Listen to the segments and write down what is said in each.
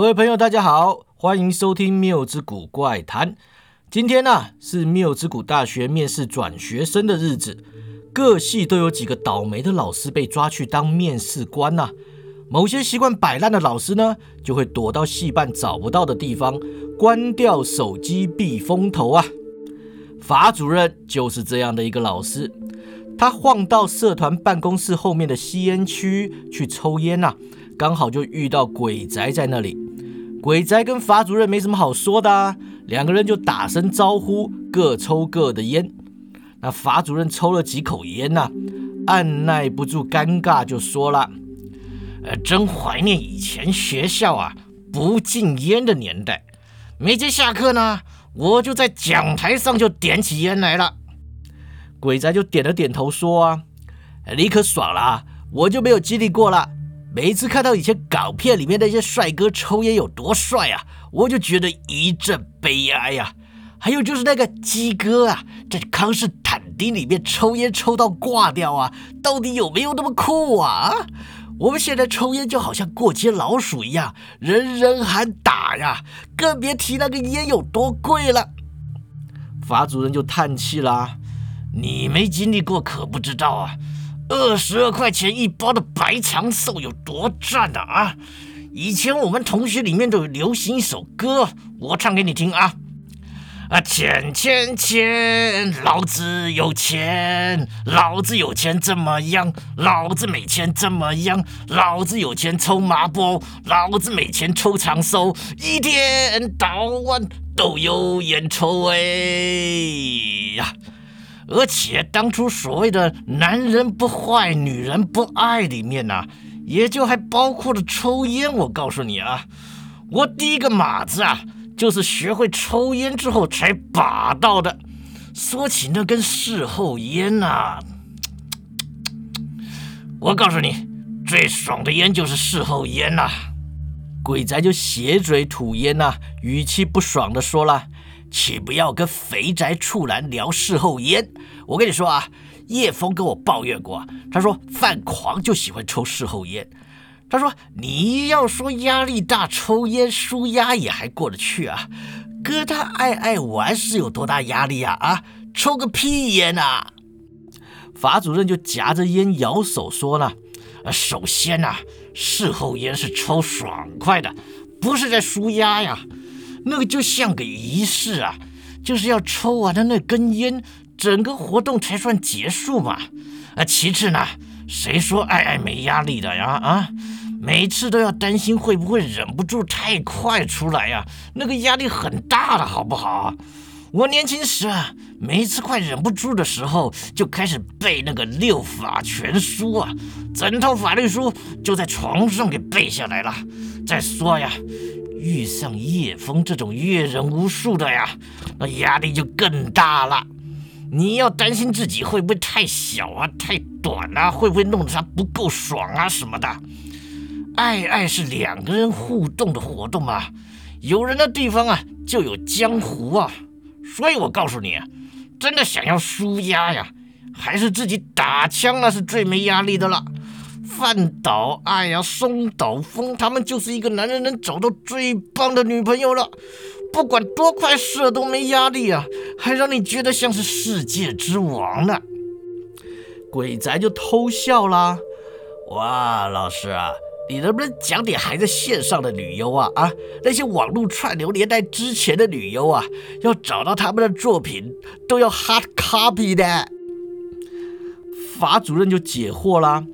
各位朋友，大家好，欢迎收听缪之谷怪谈。今天呢是缪之谷大学面试转学生的日子，各系都有几个倒霉的老师被抓去当面试官呐。某些习惯摆烂的老师呢，就会躲到戏办找不到的地方，关掉手机避风头啊。法主任就是这样的一个老师，他晃到社团办公室后面的吸烟区去抽烟呐。刚好就遇到鬼宅在那里，鬼宅跟法主任没什么好说的，两个人就打声招呼，各抽各的烟。那法主任抽了几口烟呐，按耐不住尴尬，就说了：“呃，真怀念以前学校啊不禁烟的年代。每节下课呢，我就在讲台上就点起烟来了。”鬼宅就点了点头说：“啊，你可爽了，我就没有经历过了。”每次看到以前港片里面那些帅哥抽烟有多帅啊，我就觉得一阵悲哀呀。还有就是那个鸡哥啊，在康斯坦丁里面抽烟抽到挂掉啊，到底有没有那么酷啊？我们现在抽烟就好像过街老鼠一样，人人喊打呀，更别提那个烟有多贵了。法主任就叹气啦：“你没经历过可不知道啊。”二十二块钱一包的白长寿有多赞的啊！以前我们同学里面都有流行一首歌，我唱给你听啊！啊，钱钱钱，老子有钱，老子有钱怎么样？老子没钱怎么样？老子有钱抽麻波，老子没钱抽长寿，一天到晚都有烟抽哎呀！而且当初所谓的“男人不坏，女人不爱”里面呢，也就还包括了抽烟。我告诉你啊，我第一个马子啊，就是学会抽烟之后才把到的。说起那根事后烟呐，我告诉你，最爽的烟就是事后烟呐。鬼仔就斜嘴吐烟呐，语气不爽的说了。请不要跟肥宅处男聊事后烟。我跟你说啊，叶枫跟我抱怨过，他说犯狂就喜欢抽事后烟。他说你要说压力大抽烟舒压也还过得去啊，哥他爱爱玩是有多大压力啊？啊，抽个屁烟啊！法主任就夹着烟摇手说呢，首先呐，事后烟是抽爽快的，不是在舒压呀。那个就像个仪式啊，就是要抽完的那根烟，整个活动才算结束嘛。啊，其次呢，谁说爱爱没压力的呀？啊，每次都要担心会不会忍不住太快出来呀？那个压力很大的，好不好？我年轻时啊，每次快忍不住的时候，就开始背那个六法全书啊，整套法律书就在床上给背下来了。再说呀。遇上叶枫这种阅人无数的呀，那压力就更大了。你要担心自己会不会太小啊、太短啊，会不会弄得他不够爽啊什么的。爱爱是两个人互动的活动啊，有人的地方啊就有江湖啊。所以我告诉你，真的想要舒压呀，还是自己打枪那是最没压力的了。范岛爱呀，松岛枫，他们就是一个男人能找到最棒的女朋友了。不管多快射都没压力啊，还让你觉得像是世界之王呢。鬼宅就偷笑啦。哇，老师啊，你能不能讲点还在线上的旅游啊？啊，那些网络串流年代之前的旅游啊，要找到他们的作品都要 hard copy 的。法主任就解惑啦。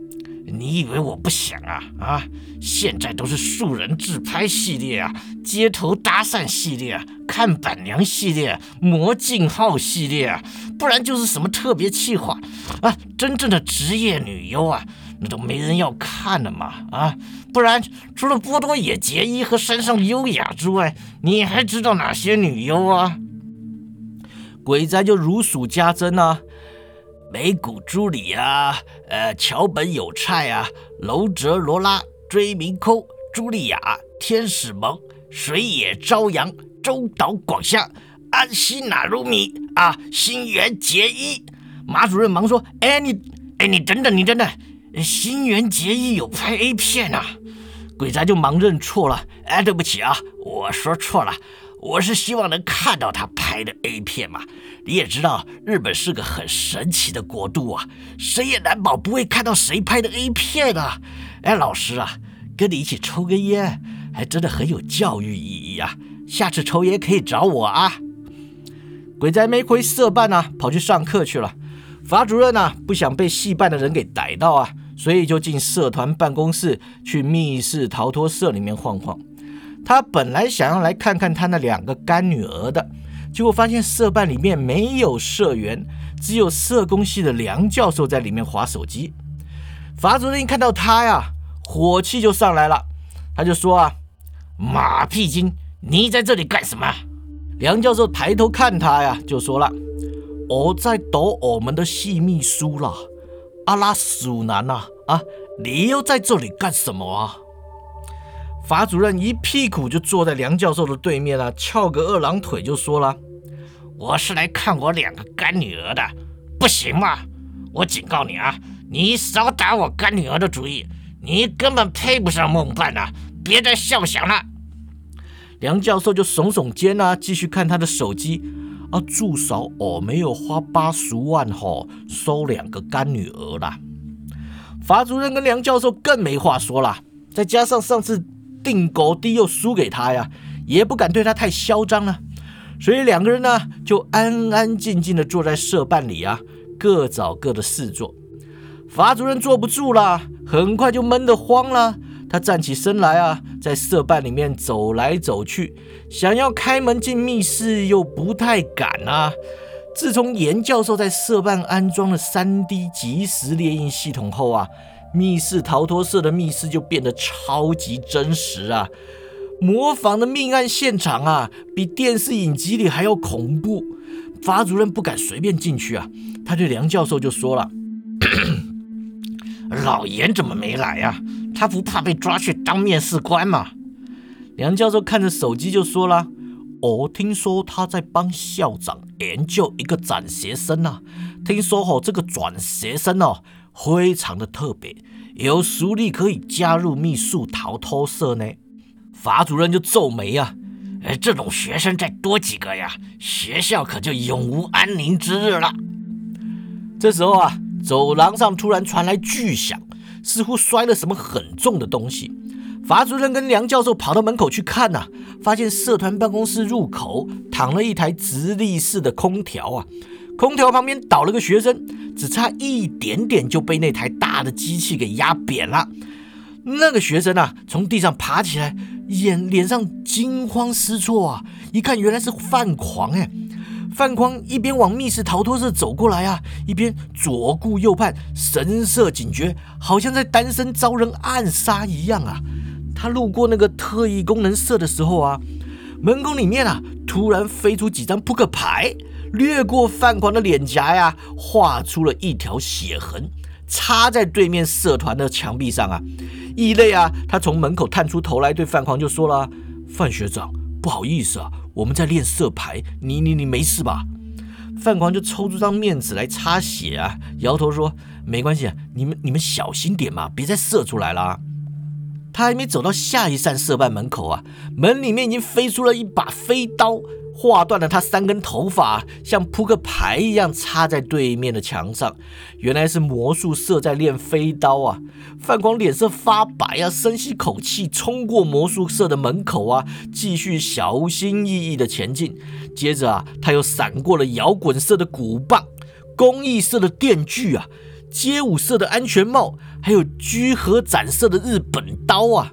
你以为我不想啊啊！现在都是素人自拍系列啊，街头搭讪系列啊，看板娘系列，魔镜号系列啊，不然就是什么特别企划啊！真正的职业女优啊，那都没人要看的嘛啊！不然除了波多野结衣和山上优雅之外，你还知道哪些女优啊？鬼仔就如数家珍啊。美谷朱里啊，呃，桥本有菜啊，楼泽罗拉、追名空、茱莉亚、天使萌、水野朝阳、中岛广香、安西纳鲁米啊，新垣结衣。马主任忙说：“哎，你，哎，你等等，你等等，新垣结衣有拍 A 片啊？鬼仔就忙认错了。哎，对不起啊，我说错了，我是希望能看到他拍的 A 片嘛。你也知道，日本是个很神奇的国度啊，谁也难保不会看到谁拍的 A 片啊。哎，老师啊，跟你一起抽根烟，还真的很有教育意义啊。下次抽烟可以找我啊。鬼仔没回社办啊，跑去上课去了。法主任啊，不想被戏办的人给逮到啊，所以就进社团办公室去密室逃脱社里面晃晃。他本来想要来看看他那两个干女儿的，结果发现社办里面没有社员，只有社工系的梁教授在里面划手机。法主任一看到他呀，火气就上来了，他就说啊：“马屁精，你在这里干什么？”梁教授抬头看他呀，就说了：“我在读我们的系秘书了，阿拉蜀南呐，啊，你又在这里干什么啊？”法主任一屁股就坐在梁教授的对面啊，翘个二郎腿就说了：“我是来看我两个干女儿的，不行吗？我警告你啊，你少打我干女儿的主意，你根本配不上梦伴呐，别再笑想了。”梁教授就耸耸肩啊，继续看他的手机啊。至少我没有花八十万吼收两个干女儿啦。法主任跟梁教授更没话说了，再加上上次定狗低又输给他呀，也不敢对他太嚣张了。所以两个人呢，就安安静静的坐在社办里啊，各找各的事做。法主任坐不住了，很快就闷得慌了。他站起身来啊，在社办里面走来走去，想要开门进密室又不太敢啊。自从严教授在社办安装了 3D 即时猎印系统后啊，密室逃脱社的密室就变得超级真实啊，模仿的命案现场啊，比电视影集里还要恐怖。法主任不敢随便进去啊，他对梁教授就说了：“ 老严怎么没来呀？”他不怕被抓去当面试官吗？梁教授看着手机就说了：“我听说他在帮校长研究一个转学生啊，听说哦，这个转学生哦非常的特别，有实力可以加入秘术逃脱社呢。”法主任就皱眉啊：“哎，这种学生再多几个呀，学校可就永无安宁之日了。”这时候啊，走廊上突然传来巨响。似乎摔了什么很重的东西，法主任跟梁教授跑到门口去看呐，发现社团办公室入口躺了一台直立式的空调啊，空调旁边倒了个学生，只差一点点就被那台大的机器给压扁了。那个学生啊，从地上爬起来，眼脸上惊慌失措啊，一看原来是范狂哎。范狂一边往密室逃脱室走过来啊，一边左顾右盼，神色警觉，好像在单身遭人暗杀一样啊。他路过那个特异功能社的时候啊，门口里面啊突然飞出几张扑克牌，掠过范狂的脸颊呀，画出了一条血痕，插在对面社团的墙壁上啊。异类啊，他从门口探出头来，对范狂就说了：“范学长，不好意思啊。”我们在练色牌，你你你没事吧？范狂就抽出张面纸来擦血啊，摇头说：“没关系，你们你们小心点嘛，别再射出来了。”他还没走到下一扇社办门口啊，门里面已经飞出了一把飞刀。划断了他三根头发，像扑克牌一样插在对面的墙上。原来是魔术社在练飞刀啊！范狂脸色发白啊，深吸口气，冲过魔术社的门口啊，继续小心翼翼的前进。接着啊，他又闪过了摇滚社的鼓棒、公益社的电锯啊、街舞社的安全帽，还有居合展社的日本刀啊。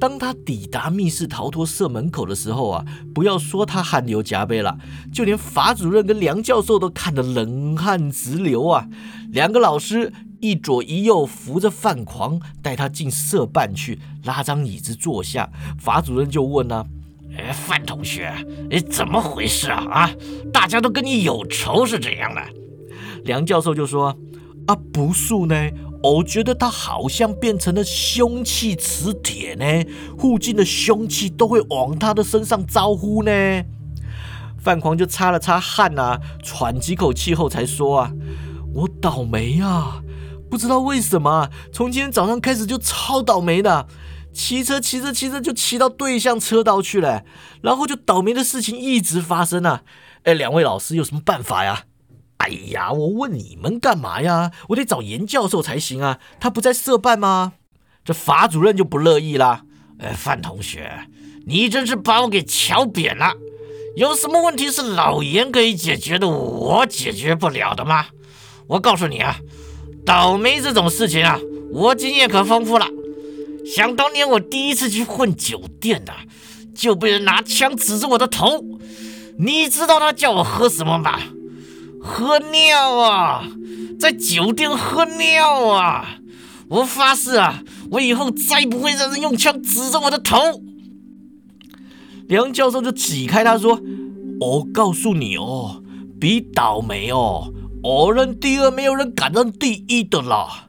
当他抵达密室逃脱社门口的时候啊，不要说他汗流浃背了，就连法主任跟梁教授都看得冷汗直流啊。两个老师一左一右扶着范狂，带他进社办去，拉张椅子坐下。法主任就问啊：“哎，范同学，哎，怎么回事啊？啊，大家都跟你有仇是怎样的？”梁教授就说：“啊，不是呢。”我觉得他好像变成了凶器磁铁呢，附近的凶器都会往他的身上招呼呢。范狂就擦了擦汗啊，喘几口气后才说啊：“我倒霉啊，不知道为什么，从今天早上开始就超倒霉的。骑车骑着骑着就骑到对向车道去了，然后就倒霉的事情一直发生啊！哎，两位老师有什么办法呀？哎呀，我问你们干嘛呀？我得找严教授才行啊，他不在社办吗？这法主任就不乐意啦。哎，范同学，你真是把我给瞧扁了。有什么问题是老严可以解决的，我解决不了的吗？我告诉你啊，倒霉这种事情啊，我经验可丰富了。想当年我第一次去混酒店呐，就被人拿枪指着我的头。你知道他叫我喝什么吗？喝尿啊，在酒店喝尿啊！我发誓啊，我以后再不会让人用枪指着我的头。梁教授就挤开他说：“我告诉你哦，比倒霉哦，我认第二，没有人敢认第一的啦。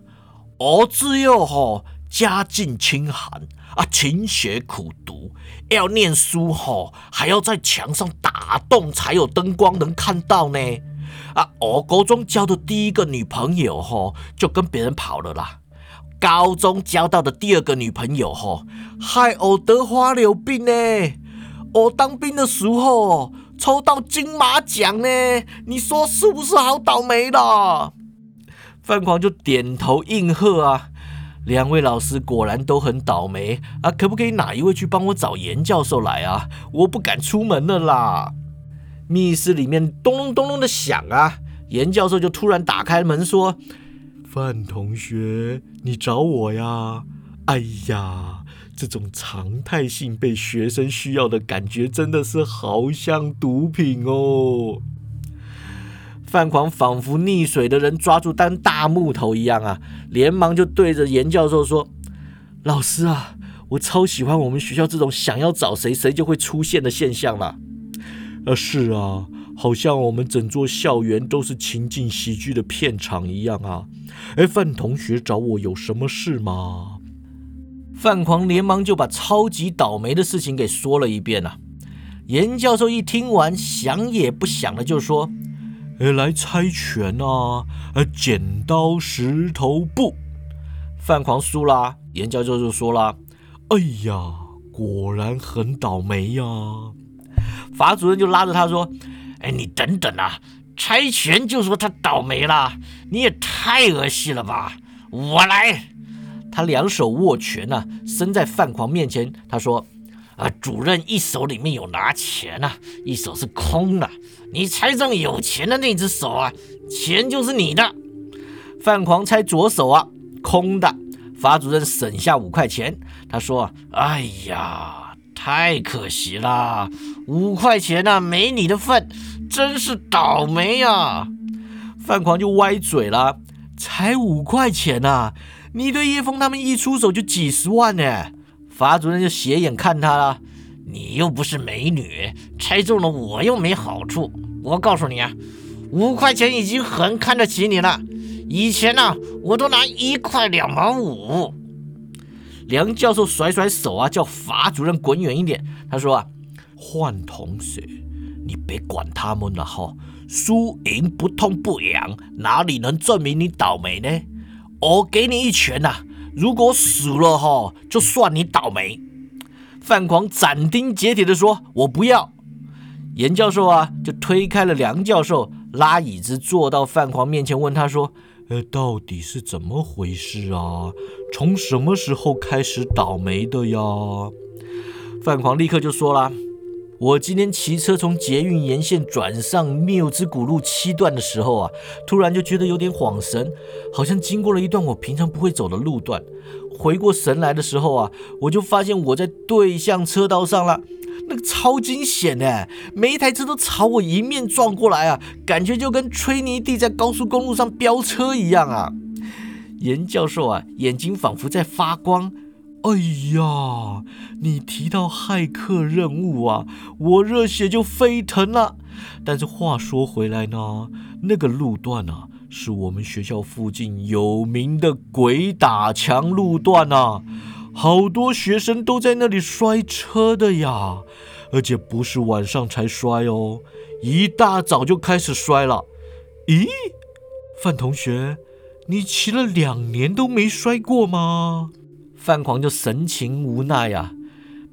我自幼吼家境清寒啊，勤学苦读，要念书吼，还要在墙上打洞才有灯光能看到呢。啊，我高中交的第一个女朋友吼，就跟别人跑了啦。高中交到的第二个女朋友吼，害我得花柳病呢。”我当兵的时候抽到金马奖呢，你说是不是好倒霉啦？范狂就点头应和啊。两位老师果然都很倒霉啊，可不可以哪一位去帮我找严教授来啊？我不敢出门了啦。密室里面咚隆咚隆的响啊，严教授就突然打开门说：“范同学，你找我呀？哎呀！”这种常态性被学生需要的感觉，真的是好像毒品哦。范狂仿佛溺水的人抓住当大木头一样啊，连忙就对着严教授说：“老师啊，我超喜欢我们学校这种想要找谁谁就会出现的现象了。”啊，是啊，好像我们整座校园都是情景喜剧的片场一样啊。哎，范同学找我有什么事吗？范狂连忙就把超级倒霉的事情给说了一遍啊。严教授一听完，想也不想的就说：“呃，来猜拳啊！呃，剪刀石头布。”范狂输了，严教授就说了：“哎呀，果然很倒霉呀！”法主任就拉着他说：“哎，你等等啊，猜拳就说他倒霉了，你也太恶心了吧！我来。”他两手握拳呐，伸在范狂面前。他说：“啊，主任一手里面有拿钱呐，一手是空的。你猜中有钱的那只手啊，钱就是你的。”范狂猜左手啊，空的。法主任省下五块钱。他说：“哎呀，太可惜了，五块钱呐，没你的份，真是倒霉呀。”范狂就歪嘴了：“才五块钱呐！”你对叶枫他们一出手就几十万呢？法主任就斜眼看他了。你又不是美女，猜中了我又没好处。我告诉你啊，五块钱已经很看得起你了。以前呢，我都拿一块两毛五。梁教授甩甩手啊，叫法主任滚远一点。他说啊，换同学，你别管他们了哈。输赢不痛不痒，哪里能证明你倒霉呢？我给你一拳呐！如果死了哈，就算你倒霉。范狂斩钉截铁地说：“我不要。”严教授啊，就推开了梁教授，拉椅子坐到范狂面前，问他说：“呃，到底是怎么回事啊？从什么时候开始倒霉的呀？”范狂立刻就说了。我今天骑车从捷运沿线转上缪之谷路七段的时候啊，突然就觉得有点恍神，好像经过了一段我平常不会走的路段。回过神来的时候啊，我就发现我在对向车道上了，那个超惊险的，每一台车都朝我迎面撞过来啊，感觉就跟吹泥地在高速公路上飙车一样啊。严教授啊，眼睛仿佛在发光。哎呀，你提到骇客任务啊，我热血就沸腾了。但是话说回来呢，那个路段啊，是我们学校附近有名的鬼打墙路段啊，好多学生都在那里摔车的呀，而且不是晚上才摔哦，一大早就开始摔了。咦，范同学，你骑了两年都没摔过吗？范狂就神情无奈呀，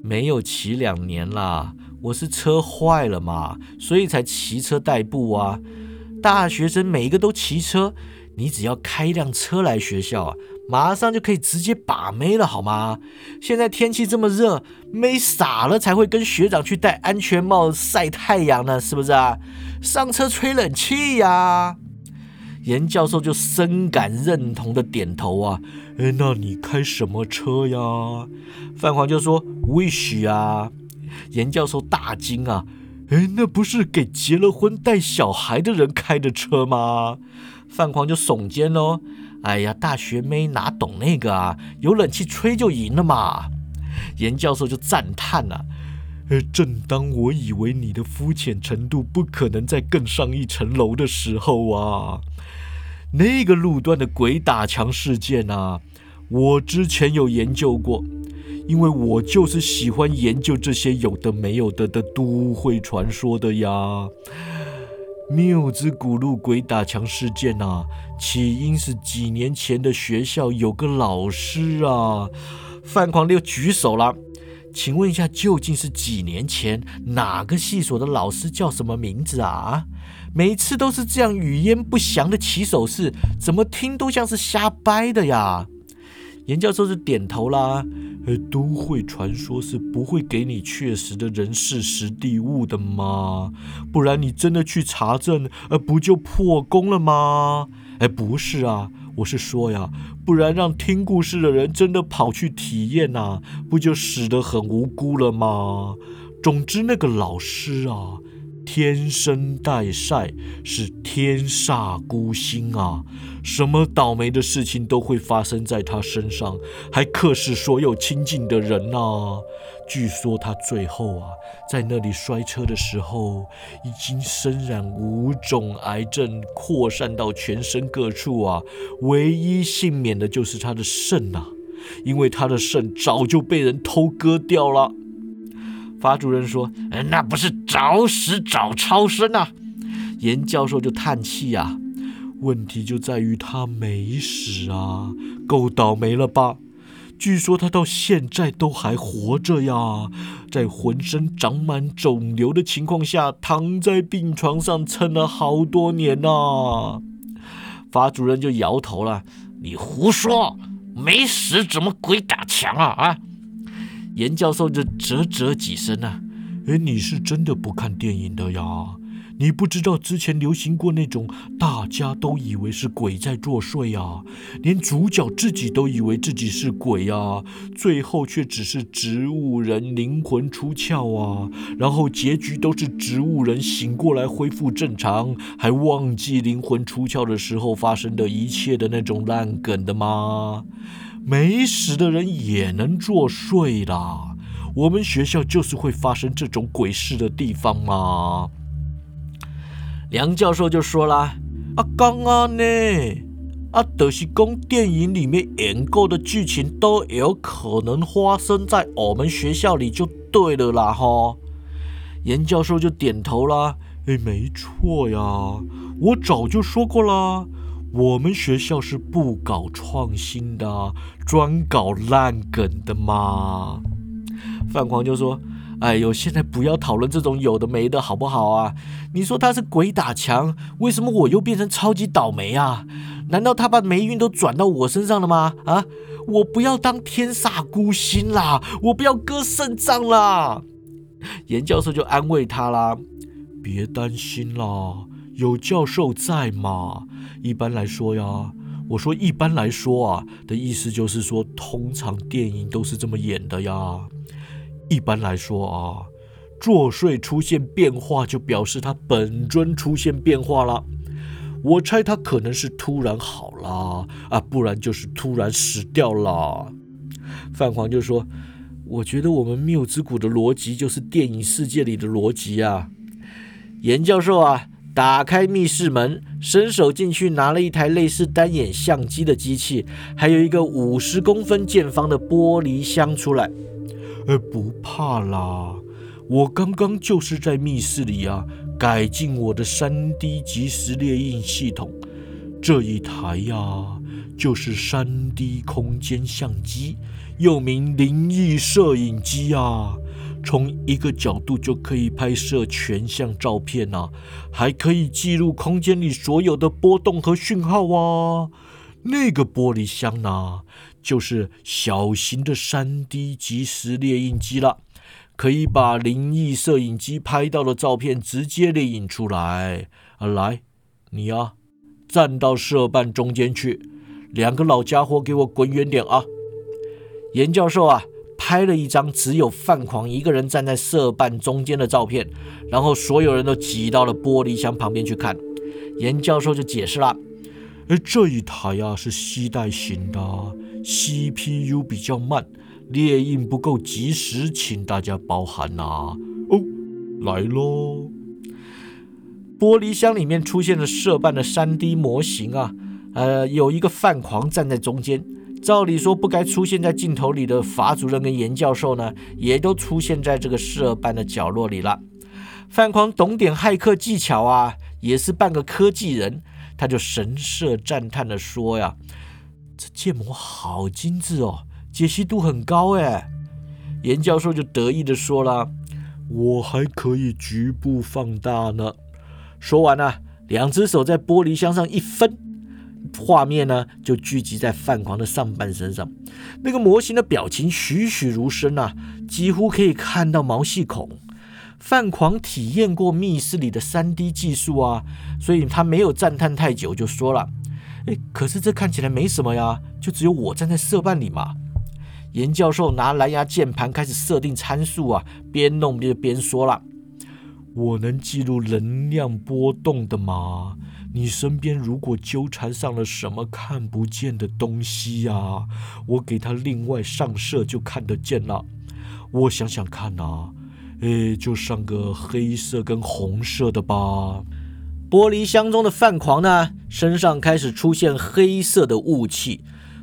没有骑两年啦，我是车坏了嘛，所以才骑车代步啊。大学生每一个都骑车，你只要开一辆车来学校啊，马上就可以直接把妹了，好吗？现在天气这么热，妹傻了才会跟学长去戴安全帽晒太阳呢，是不是啊？上车吹冷气呀。严教授就深感认同的点头啊，哎，那你开什么车呀？范狂就说 Wish 啊。严教授大惊啊，哎，那不是给结了婚带小孩的人开的车吗？范狂就耸肩喽，哎呀，大学妹哪懂那个啊？有冷气吹就赢了嘛。严教授就赞叹了，呃，正当我以为你的肤浅程度不可能再更上一层楼的时候啊。那个路段的鬼打墙事件啊，我之前有研究过，因为我就是喜欢研究这些有的没有的的都会传说的呀。缪之古路鬼打墙事件啊，起因是几年前的学校有个老师啊，范狂六举手了，请问一下，究竟是几年前哪个系所的老师叫什么名字啊？每次都是这样语焉不详的起手势，怎么听都像是瞎掰的呀？严教授是点头啦。呃，都会传说是不会给你确实的人事实地物的吗？不然你真的去查证，呃，不就破功了吗？哎，不是啊，我是说呀，不然让听故事的人真的跑去体验呐，不就死得很无辜了吗？总之，那个老师啊。天生带晒是天煞孤星啊！什么倒霉的事情都会发生在他身上，还克使所有亲近的人呐。据说他最后啊，在那里摔车的时候，已经身染五种癌症，扩散到全身各处啊。唯一幸免的就是他的肾呐，因为他的肾早就被人偷割掉了。法主任说：“那不是找死找超生啊！”严教授就叹气呀：“问题就在于他没死啊，够倒霉了吧？据说他到现在都还活着呀，在浑身长满肿瘤的情况下，躺在病床上撑了好多年呐。”法主任就摇头了：“你胡说，没死怎么鬼打墙啊？啊！”严教授就啧啧几声啊，哎，你是真的不看电影的呀？你不知道之前流行过那种大家都以为是鬼在作祟啊，连主角自己都以为自己是鬼啊，最后却只是植物人灵魂出窍啊，然后结局都是植物人醒过来恢复正常，还忘记灵魂出窍的时候发生的一切的那种烂梗的吗？没死的人也能作祟啦！我们学校就是会发生这种鬼事的地方吗？梁教授就说啦：“啊，刚刚呢，啊，德西宫电影里面演过的剧情都有可能发生在我们学校里，就对了啦！”哈，严教授就点头啦：“哎，没错呀，我早就说过啦。”我们学校是不搞创新的，专搞烂梗的嘛。范狂就说：“哎呦，现在不要讨论这种有的没的，好不好啊？你说他是鬼打墙，为什么我又变成超级倒霉啊？难道他把霉运都转到我身上了吗？啊，我不要当天煞孤星啦，我不要割肾脏啦。”严教授就安慰他啦：“别担心啦。”有教授在吗？一般来说呀，我说一般来说啊的意思就是说，通常电影都是这么演的呀。一般来说啊，作祟出现变化，就表示他本尊出现变化了。我猜他可能是突然好了啊，不然就是突然死掉了。范黄就说：“我觉得我们缪之谷的逻辑就是电影世界里的逻辑啊。”严教授啊。打开密室门，伸手进去拿了一台类似单眼相机的机器，还有一个五十公分见方的玻璃箱出来。呃，不怕啦，我刚刚就是在密室里啊，改进我的三 D 即时列印系统。这一台呀，就是三 D 空间相机，又名灵异摄影机啊。从一个角度就可以拍摄全像照片呐，还可以记录空间里所有的波动和讯号啊。那个玻璃箱呢，就是小型的三 D 即时列印机了，可以把灵异摄影机拍到的照片直接列印出来。啊，来，你啊，站到摄办中间去，两个老家伙给我滚远点啊！严教授啊。拍了一张只有范狂一个人站在色办中间的照片，然后所有人都挤到了玻璃箱旁边去看。严教授就解释了：“哎，这一台呀是吸带型的，CPU 比较慢，列印不够及时，请大家包涵呐。”哦，来喽！玻璃箱里面出现了色办的 3D 模型啊，呃，有一个范狂站在中间。照理说不该出现在镜头里的法主任跟严教授呢，也都出现在这个社办的角落里了。范狂懂点骇客技巧啊，也是半个科技人，他就神色赞叹的说呀：“这建模好精致哦，解析度很高哎。”严教授就得意的说了：“我还可以局部放大呢。”说完呢，两只手在玻璃箱上一分。画面呢，就聚集在范狂的上半身上，那个模型的表情栩栩如生啊，几乎可以看到毛细孔。范狂体验过密室里的 3D 技术啊，所以他没有赞叹太久，就说了：“哎，可是这看起来没什么呀，就只有我站在色办里嘛。”严教授拿蓝牙键盘开始设定参数啊，边弄边边说了：“我能记录能量波动的吗？”你身边如果纠缠上了什么看不见的东西呀，我给他另外上色就看得见了。我想想看呐，诶，就上个黑色跟红色的吧。玻璃箱中的范狂呢，身上开始出现黑色的雾气，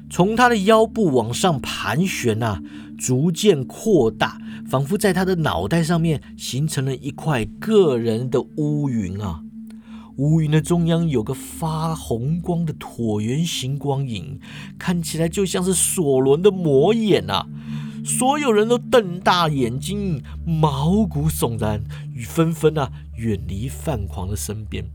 从他的腰部往上盘旋呐，逐渐扩大，仿佛在他的脑袋上面形成了一块个人的乌云啊。乌云的中央有个发红光的椭圆形光影，看起来就像是索伦的魔眼啊！所有人都瞪大眼睛，毛骨悚然，纷纷啊远离范狂的身边。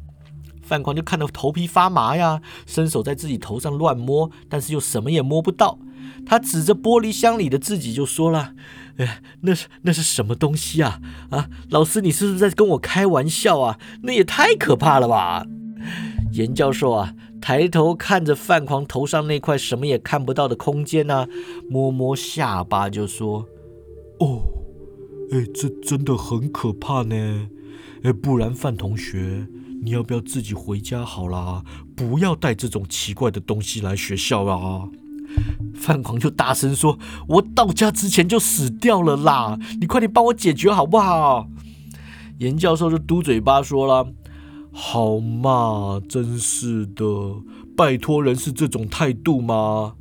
范狂就看得头皮发麻呀，伸手在自己头上乱摸，但是又什么也摸不到。他指着玻璃箱里的自己就说了。哎，那是那是什么东西啊？啊，老师，你是不是在跟我开玩笑啊？那也太可怕了吧！严教授啊，抬头看着范狂头上那块什么也看不到的空间呢，摸摸下巴就说：“哦，哎，这真的很可怕呢。哎，不然范同学，你要不要自己回家好啦？不要带这种奇怪的东西来学校啊！”范狂就大声说：“我到家之前就死掉了啦！你快点帮我解决好不好？”严教授就嘟嘴巴说了：“好嘛，真是的，拜托人是这种态度吗？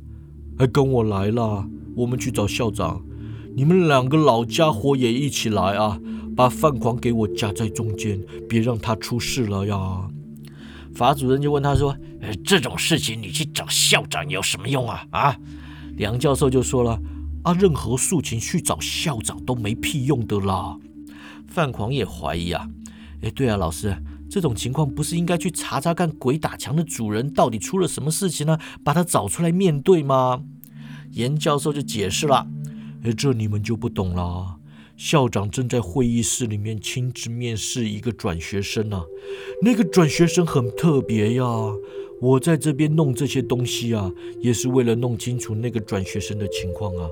还，跟我来啦，我们去找校长。你们两个老家伙也一起来啊，把范狂给我夹在中间，别让他出事了呀。”法主任就问他说：“呃，这种事情你去找校长有什么用啊？”啊，梁教授就说了：“啊，任何事情去找校长都没屁用的啦。”范狂也怀疑啊，哎，对啊，老师，这种情况不是应该去查查看鬼打墙的主人到底出了什么事情呢？把他找出来面对吗？严教授就解释了：“哎，这你们就不懂了。”校长正在会议室里面亲自面试一个转学生啊，那个转学生很特别呀。我在这边弄这些东西啊，也是为了弄清楚那个转学生的情况啊。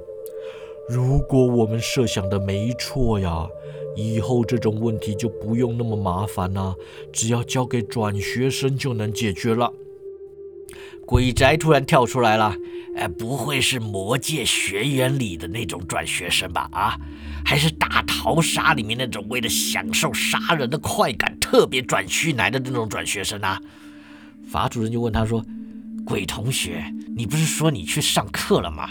如果我们设想的没错呀，以后这种问题就不用那么麻烦啦，只要交给转学生就能解决了。鬼宅突然跳出来了，哎，不会是魔界学院里的那种转学生吧？啊？还是大逃杀里面那种为了享受杀人的快感特别转虚来的那种转学生啊？法主任就问他说：“鬼同学，你不是说你去上课了吗？”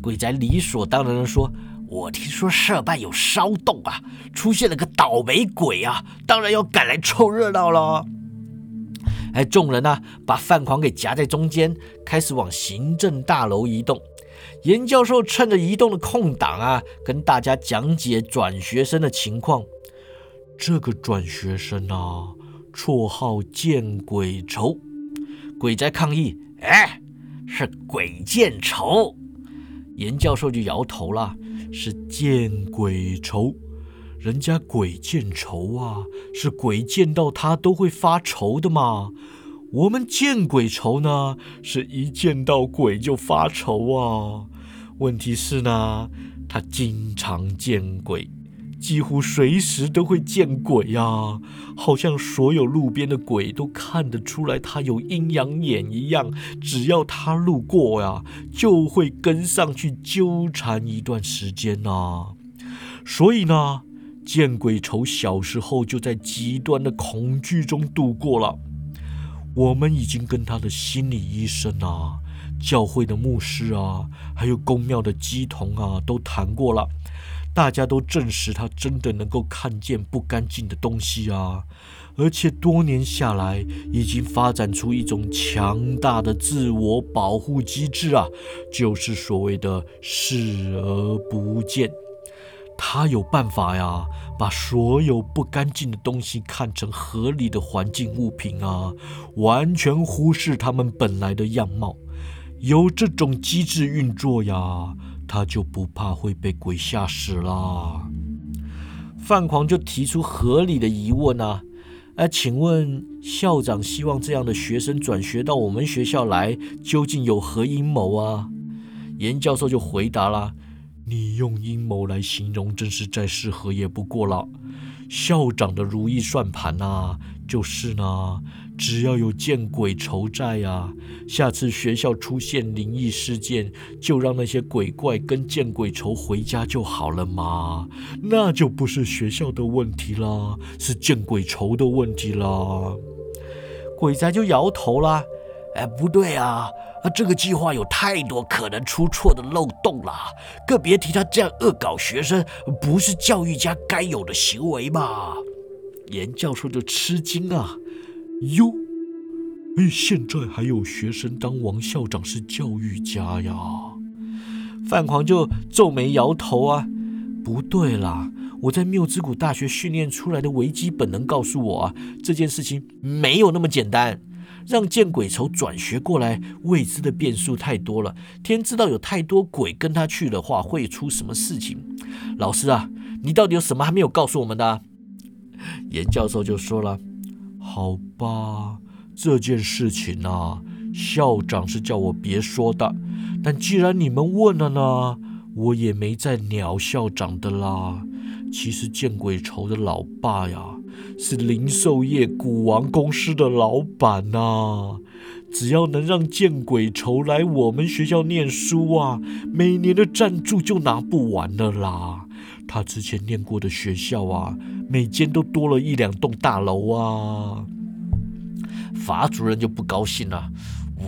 鬼仔理所当然的说：“我听说社办有骚动啊，出现了个倒霉鬼啊，当然要赶来凑热闹了。”哎，众人呢，把饭狂给夹在中间，开始往行政大楼移动。严教授趁着移动的空档啊，跟大家讲解转学生的情况。这个转学生啊，绰号见鬼愁。鬼在抗议：“哎，是鬼见愁。”严教授就摇头了：“是见鬼愁。人家鬼见愁啊，是鬼见到他都会发愁的嘛。我们见鬼愁呢，是一见到鬼就发愁啊。问题是呢，他经常见鬼。”几乎随时都会见鬼呀，好像所有路边的鬼都看得出来他有阴阳眼一样。只要他路过呀，就会跟上去纠缠一段时间呐。所以呢，见鬼愁小时候就在极端的恐惧中度过了。我们已经跟他的心理医生啊、教会的牧师啊，还有公庙的鸡童啊，都谈过了。大家都证实他真的能够看见不干净的东西啊，而且多年下来已经发展出一种强大的自我保护机制啊，就是所谓的视而不见。他有办法呀，把所有不干净的东西看成合理的环境物品啊，完全忽视他们本来的样貌。有这种机制运作呀。他就不怕会被鬼吓死啦。范狂就提出合理的疑问啊，哎，请问校长希望这样的学生转学到我们学校来，究竟有何阴谋啊？严教授就回答啦：“你用阴谋来形容，真是再适合也不过了。校长的如意算盘呐，就是呢。”只要有见鬼仇在啊，下次学校出现灵异事件，就让那些鬼怪跟见鬼仇回家就好了嘛，那就不是学校的问题啦，是见鬼仇的问题啦。鬼仔就摇头啦，哎，不对啊，这个计划有太多可能出错的漏洞了，更别提他这样恶搞学生，不是教育家该有的行为嘛。严教授就吃惊啊。哟，哎，现在还有学生当王校长是教育家呀？范狂就皱眉摇头啊，不对啦！我在缪之谷大学训练出来的危机本能告诉我啊，这件事情没有那么简单。让见鬼愁转学过来，未知的变数太多了。天知道有太多鬼跟他去的话，会出什么事情？老师啊，你到底有什么还没有告诉我们的？严教授就说了。好吧，这件事情啊，校长是叫我别说的。但既然你们问了呢，我也没再鸟校长的啦。其实见鬼愁的老爸呀，是零售业股王公司的老板呐。只要能让见鬼愁来我们学校念书啊，每年的赞助就拿不完了啦。他之前念过的学校啊。每间都多了一两栋大楼啊！法主任就不高兴了。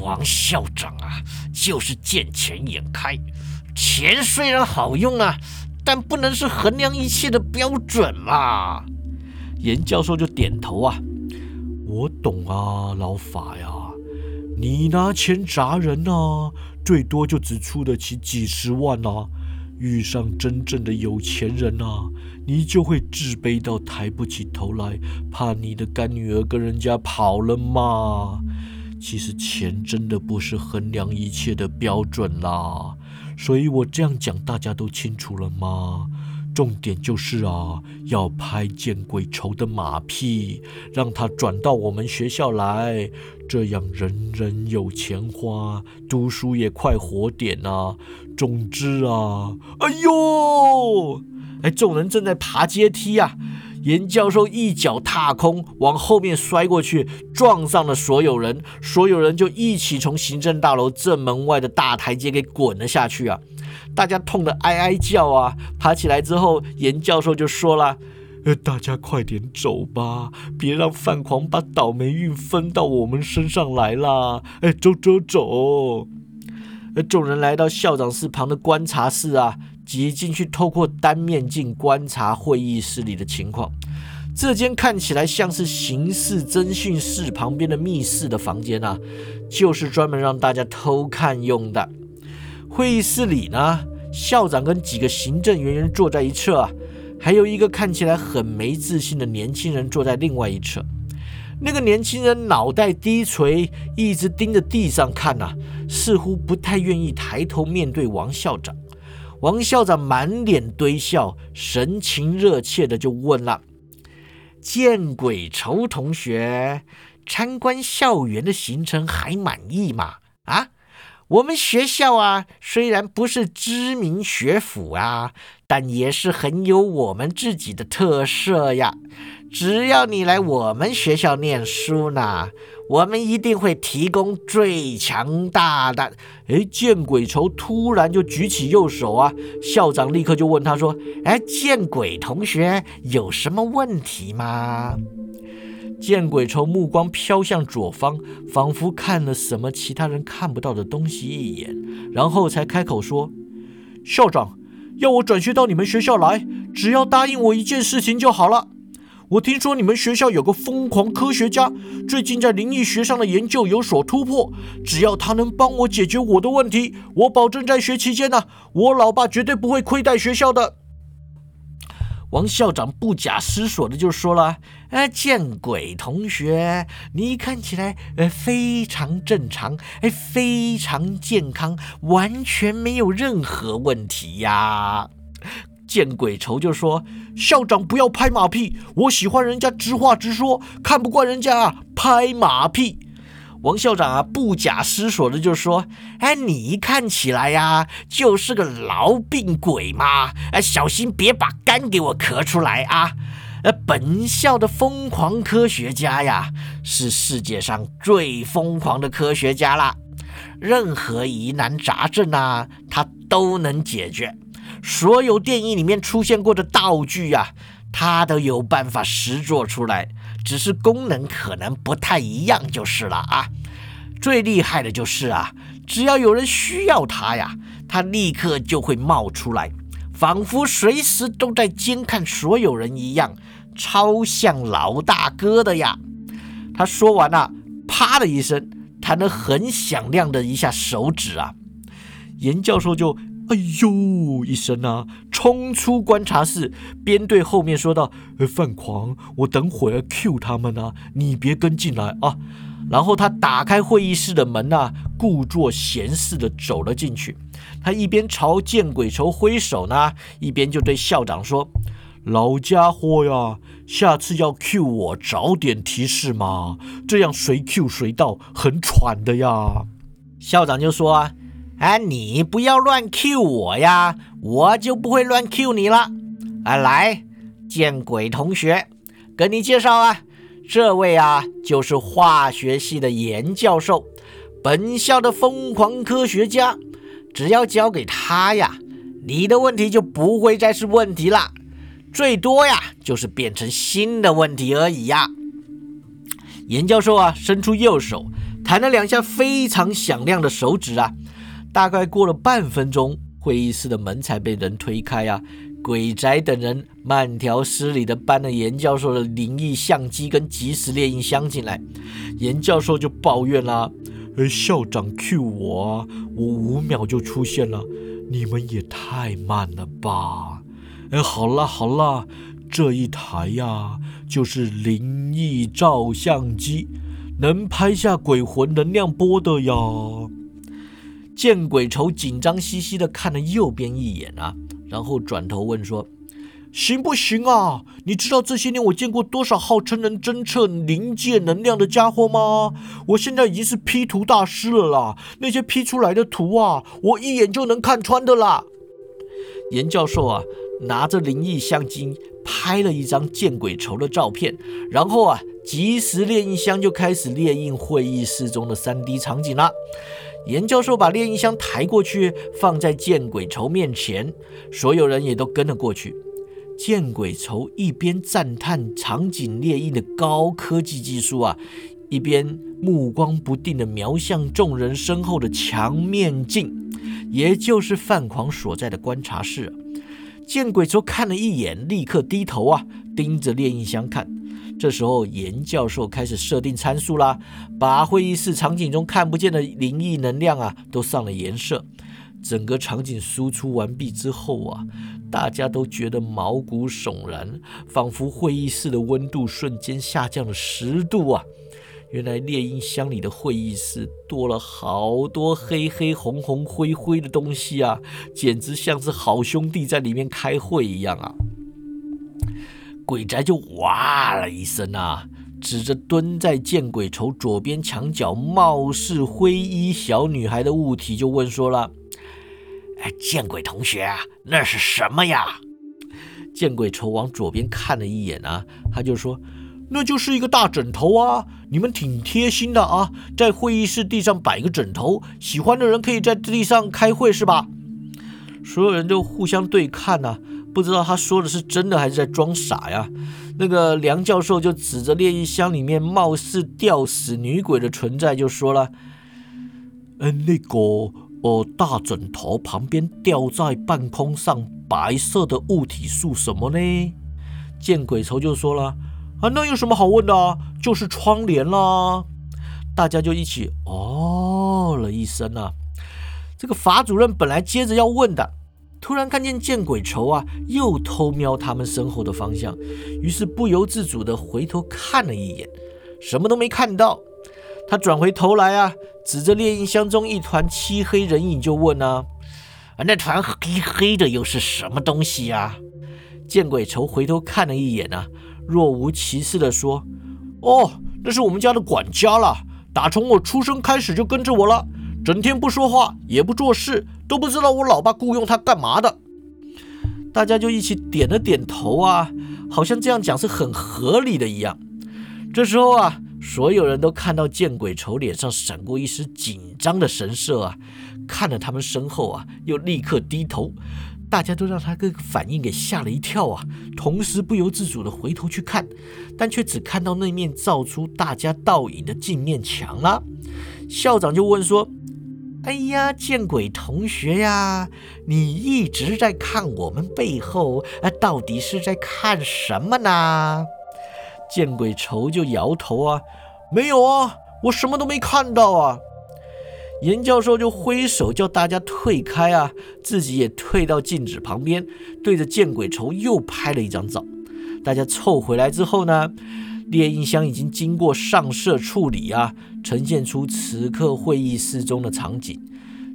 王校长啊，就是见钱眼开。钱虽然好用啊，但不能是衡量一切的标准嘛。严教授就点头啊，我懂啊，老法呀。你拿钱砸人啊，最多就只出得起几十万啊。遇上真正的有钱人啊！你就会自卑到抬不起头来，怕你的干女儿跟人家跑了嘛？其实钱真的不是衡量一切的标准啦，所以我这样讲大家都清楚了吗？重点就是啊，要拍见鬼愁的马屁，让他转到我们学校来，这样人人有钱花，读书也快活点啊！总之啊，哎呦！哎，众人正在爬阶梯啊！严教授一脚踏空，往后面摔过去，撞上了所有人。所有人就一起从行政大楼正门外的大台阶给滚了下去啊！大家痛得哀哀叫啊！爬起来之后，严教授就说了：“呃，大家快点走吧，别让范狂把倒霉运分到我们身上来啦！哎，走走走！”而众人来到校长室旁的观察室啊。挤进去，透过单面镜观察会议室里的情况。这间看起来像是刑事侦讯室旁边的密室的房间啊，就是专门让大家偷看用的。会议室里呢，校长跟几个行政人员坐在一侧，还有一个看起来很没自信的年轻人坐在另外一侧。那个年轻人脑袋低垂，一直盯着地上看呐，似乎不太愿意抬头面对王校长。王校长满脸堆笑，神情热切的就问了。见鬼愁同学，参观校园的行程还满意吗？啊，我们学校啊，虽然不是知名学府啊，但也是很有我们自己的特色呀。只要你来我们学校念书呢。我们一定会提供最强大的。哎，见鬼愁突然就举起右手啊！校长立刻就问他说：“哎，见鬼同学有什么问题吗？”见鬼愁目光飘向左方，仿佛看了什么其他人看不到的东西一眼，然后才开口说：“校长要我转学到你们学校来，只要答应我一件事情就好了。”我听说你们学校有个疯狂科学家，最近在灵异学上的研究有所突破。只要他能帮我解决我的问题，我保证在学期间呢，我老爸绝对不会亏待学校的。王校长不假思索的就说了：“哎，见鬼同学，你看起来呃非常正常，哎，非常健康，完全没有任何问题呀。”见鬼愁就说：“校长不要拍马屁，我喜欢人家直话直说，看不惯人家拍马屁。”王校长啊不假思索的就说：“哎，你一看起来呀就是个痨病鬼嘛，哎，小心别把肝给我咳出来啊！呃，本校的疯狂科学家呀，是世界上最疯狂的科学家啦，任何疑难杂症啊，他都能解决。”所有电影里面出现过的道具呀，他都有办法实做出来，只是功能可能不太一样就是了啊。最厉害的就是啊，只要有人需要他呀，他立刻就会冒出来，仿佛随时都在监看所有人一样，超像老大哥的呀。他说完了，啪的一声，弹了很响亮的一下手指啊，严教授就。哎呦一声啊，冲出观察室，边对后面说道：“呃范狂，我等会儿 Q 他们啊，你别跟进来啊。”然后他打开会议室的门啊，故作闲事的走了进去。他一边朝见鬼愁挥手呢，一边就对校长说：“老家伙呀，下次要 Q 我早点提示嘛，这样随 Q 随到，很喘的呀。”校长就说啊。哎，你不要乱 Q 我呀，我就不会乱 Q 你了。啊，来，见鬼同学，跟你介绍啊，这位啊就是化学系的严教授，本校的疯狂科学家。只要交给他呀，你的问题就不会再是问题了，最多呀就是变成新的问题而已呀。严教授啊，伸出右手，弹了两下非常响亮的手指啊。大概过了半分钟，会议室的门才被人推开啊！鬼宅等人慢条斯理地搬了严教授的灵异相机跟即时猎印箱进来。严教授就抱怨啦：“呃，校长 Q 我啊，我五秒就出现了，你们也太慢了吧？”哎，好了好了，这一台呀，就是灵异照相机，能拍下鬼魂能量波的呀。见鬼愁紧张兮兮的看了右边一眼啊，然后转头问说：“行不行啊？你知道这些年我见过多少号称能侦测灵界能量的家伙吗？我现在已经是 P 图大师了啦！那些 P 出来的图啊，我一眼就能看穿的啦。”严教授啊，拿着灵异相机拍了一张见鬼愁的照片，然后啊，即时猎印箱就开始列印会议室中的 3D 场景了。严教授把猎印箱抬过去，放在见鬼愁面前，所有人也都跟了过去。见鬼愁一边赞叹场景猎印的高科技技术啊，一边目光不定地瞄向众人身后的墙面镜，也就是范狂所在的观察室。见鬼愁看了一眼，立刻低头啊，盯着猎印箱看。这时候，严教授开始设定参数啦，把会议室场景中看不见的灵异能量啊，都上了颜色。整个场景输出完毕之后啊，大家都觉得毛骨悚然，仿佛会议室的温度瞬间下降了十度啊！原来猎鹰箱里的会议室多了好多黑黑红红灰灰的东西啊，简直像是好兄弟在里面开会一样啊！鬼宅就哇了一声啊，指着蹲在见鬼愁左边墙角、貌似灰衣小女孩的物体就问说了。哎，见鬼同学，那是什么呀？见鬼愁往左边看了一眼啊，他就说：“那就是一个大枕头啊，你们挺贴心的啊，在会议室地上摆个枕头，喜欢的人可以在地上开会是吧？”所有人都互相对看呐，不知道他说的是真的还是在装傻呀。那个梁教授就指着猎衣箱里面貌似吊死女鬼的存在，就说了：“嗯，那个。”哦，大枕头旁边吊在半空上白色的物体是什么呢？见鬼愁就说了啊，那有什么好问的啊？就是窗帘啦。大家就一起哦了一声啊。这个法主任本来接着要问的，突然看见见鬼愁啊，又偷瞄他们身后的方向，于是不由自主的回头看了一眼，什么都没看到。他转回头来啊，指着猎印箱中一团漆黑人影就问啊：“啊，那团黑黑的又是什么东西呀？”见鬼愁回头看了一眼啊，若无其事地说：“哦，那是我们家的管家了，打从我出生开始就跟着我了，整天不说话也不做事，都不知道我老爸雇佣他干嘛的。”大家就一起点了点头啊，好像这样讲是很合理的一样。这时候啊。所有人都看到见鬼愁脸上闪过一丝紧张的神色啊，看了他们身后啊，又立刻低头，大家都让他这个反应给吓了一跳啊，同时不由自主的回头去看，但却只看到那面照出大家倒影的镜面墙了。校长就问说：“哎呀，见鬼同学呀，你一直在看我们背后，啊，到底是在看什么呢？”见鬼愁就摇头啊，没有啊，我什么都没看到啊。严教授就挥手叫大家退开啊，自己也退到镜子旁边，对着见鬼愁又拍了一张照。大家凑回来之后呢，猎印箱已经经过上色处理啊，呈现出此刻会议室中的场景。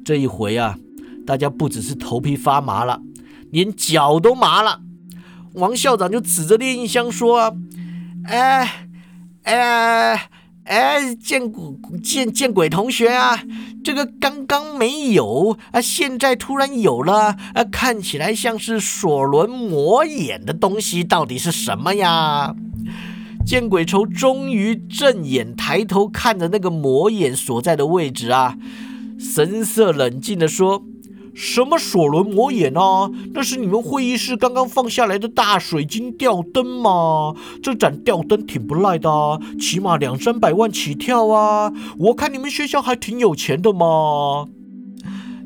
这一回啊，大家不只是头皮发麻了，连脚都麻了。王校长就指着猎印箱说啊。哎哎哎！见鬼见见鬼同学啊！这个刚刚没有啊，现在突然有了啊！看起来像是索伦魔眼的东西，到底是什么呀？见鬼愁终于正眼抬头看着那个魔眼所在的位置啊，神色冷静地说。什么索伦魔眼啊？那是你们会议室刚刚放下来的大水晶吊灯嘛？这盏吊灯挺不赖的啊，起码两三百万起跳啊！我看你们学校还挺有钱的嘛。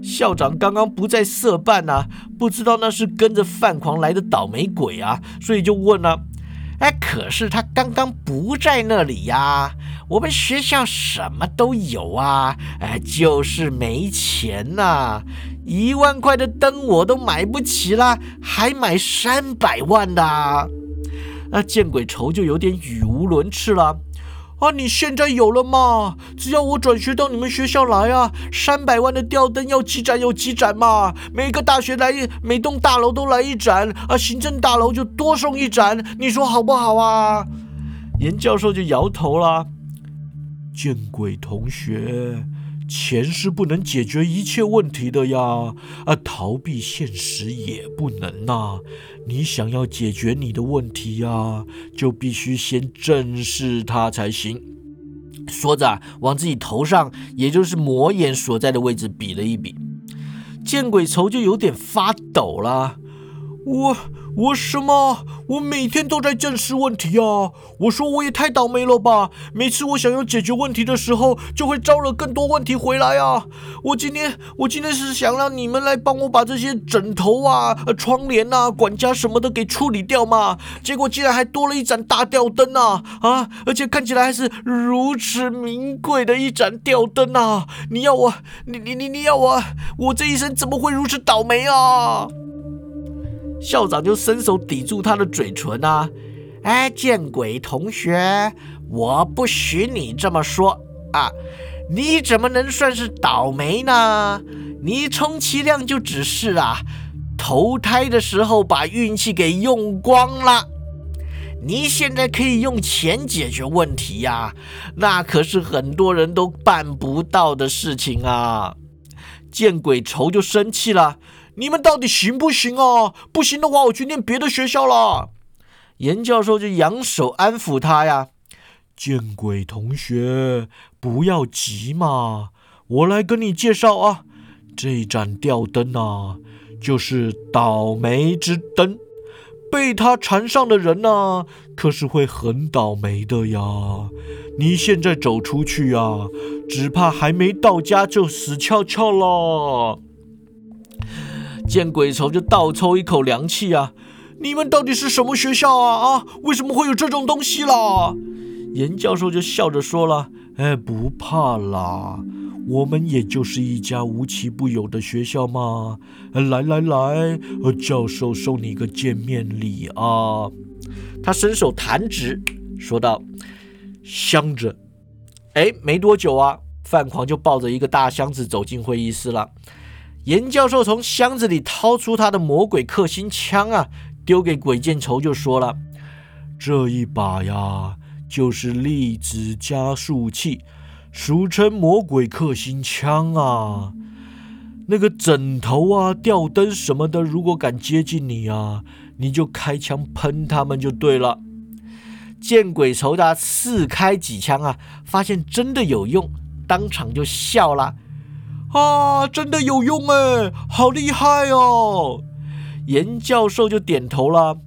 校长刚刚不在社办啊，不知道那是跟着范狂来的倒霉鬼啊，所以就问了。哎，可是他刚刚不在那里呀。我们学校什么都有啊，哎，就是没钱呐。一万块的灯我都买不起啦，还买三百万的？那见鬼愁就有点语无伦次了。啊，你现在有了嘛？只要我转学到你们学校来啊，三百万的吊灯要几盏有几盏嘛。每个大学来，每栋大楼都来一盏啊，行政大楼就多送一盏，你说好不好啊？严教授就摇头了。见鬼同学。钱是不能解决一切问题的呀，啊，逃避现实也不能呐。你想要解决你的问题呀，就必须先正视它才行。说着，往自己头上，也就是魔眼所在的位置比了一比，见鬼愁就有点发抖了。我我什么？我每天都在正视问题啊！我说我也太倒霉了吧！每次我想要解决问题的时候，就会招惹更多问题回来啊！我今天我今天是想让你们来帮我把这些枕头啊、窗帘啊、管家什么的给处理掉嘛，结果竟然还多了一盏大吊灯啊！啊，而且看起来还是如此名贵的一盏吊灯啊！你要我，你你你你要我，我这一生怎么会如此倒霉啊？校长就伸手抵住他的嘴唇啊！哎，见鬼，同学，我不许你这么说啊！你怎么能算是倒霉呢？你充其量就只是啊，投胎的时候把运气给用光了。你现在可以用钱解决问题呀，那可是很多人都办不到的事情啊！见鬼愁就生气了。你们到底行不行啊？不行的话，我去念别的学校了。严教授就扬手安抚他呀。见鬼，同学，不要急嘛，我来跟你介绍啊。这盏吊灯啊，就是倒霉之灯，被它缠上的人呢，可是会很倒霉的呀。你现在走出去啊，只怕还没到家就死翘翘了。见鬼愁就倒抽一口凉气啊！你们到底是什么学校啊？啊，为什么会有这种东西啦？严教授就笑着说了：“哎，不怕啦，我们也就是一家无奇不有的学校嘛。来来来，教授送你个见面礼啊！”他伸手弹指说道：“箱子。”哎，没多久啊，范狂就抱着一个大箱子走进会议室了。严教授从箱子里掏出他的魔鬼克星枪啊，丢给鬼见愁，就说了：“这一把呀，就是粒子加速器，俗称魔鬼克星枪啊。那个枕头啊、吊灯什么的，如果敢接近你啊，你就开枪喷他们就对了。”见鬼愁的试开几枪啊，发现真的有用，当场就笑了。啊，真的有用哎，好厉害哦！严教授就点头了，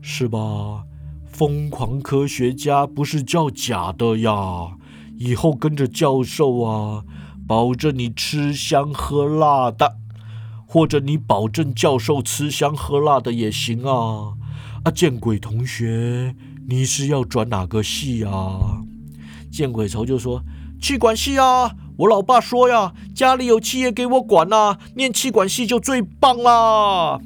是吧？疯狂科学家不是叫假的呀！以后跟着教授啊，保证你吃香喝辣的，或者你保证教授吃香喝辣的也行啊！啊，见鬼同学，你是要转哪个系啊？见鬼愁就说气管系啊！我老爸说呀，家里有企业给我管呐，念气管系就最棒啦。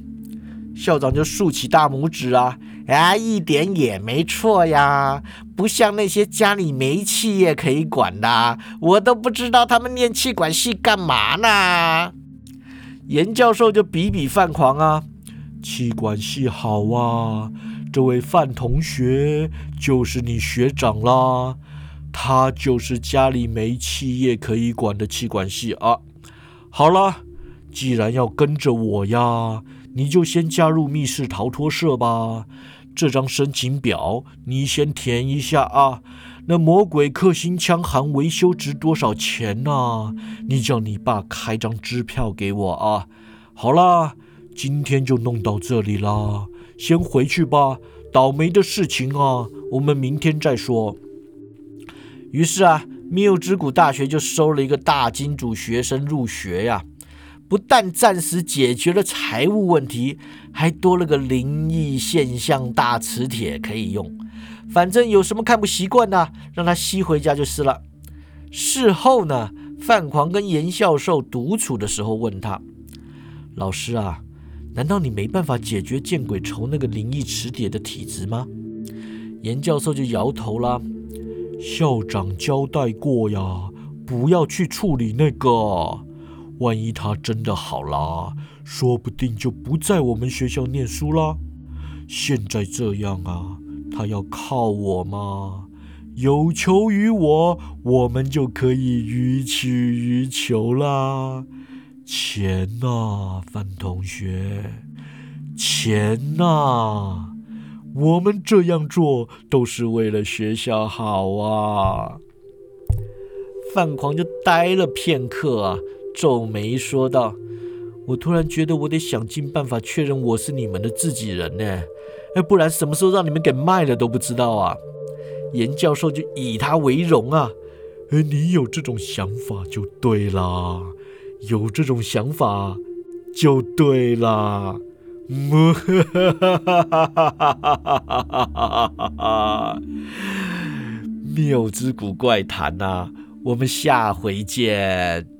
校长就竖起大拇指啊，啊，一点也没错呀，不像那些家里没企业可以管的，我都不知道他们念气管系干嘛呢。严教授就比比范狂啊，气管系好啊，这位范同学就是你学长啦。他就是家里没企业可以管的气管系啊！好了，既然要跟着我呀，你就先加入密室逃脱社吧。这张申请表你先填一下啊。那魔鬼克星枪含维修值多少钱呢？你叫你爸开张支票给我啊。好啦，今天就弄到这里啦，先回去吧。倒霉的事情啊，我们明天再说。于是啊，缪之谷大学就收了一个大金主学生入学呀。不但暂时解决了财务问题，还多了个灵异现象大磁铁可以用。反正有什么看不习惯的，让他吸回家就是了。事后呢，范狂跟严教授独处的时候问他：“老师啊，难道你没办法解决见鬼愁那个灵异磁铁的体质吗？”严教授就摇头了。校长交代过呀，不要去处理那个。万一他真的好了，说不定就不在我们学校念书啦。现在这样啊，他要靠我吗？有求于我，我们就可以予取予求啦。钱呐，范同学，钱呐。我们这样做都是为了学校好啊！范狂就呆了片刻啊，皱眉说道：“我突然觉得我得想尽办法确认我是你们的自己人呢，哎，不然什么时候让你们给卖了都不知道啊。严教授就以他为荣啊，哎，你有这种想法就对啦，有这种想法就对啦。哈哈哈哈哈哈哈！妙之古怪谈呐，我们下回见。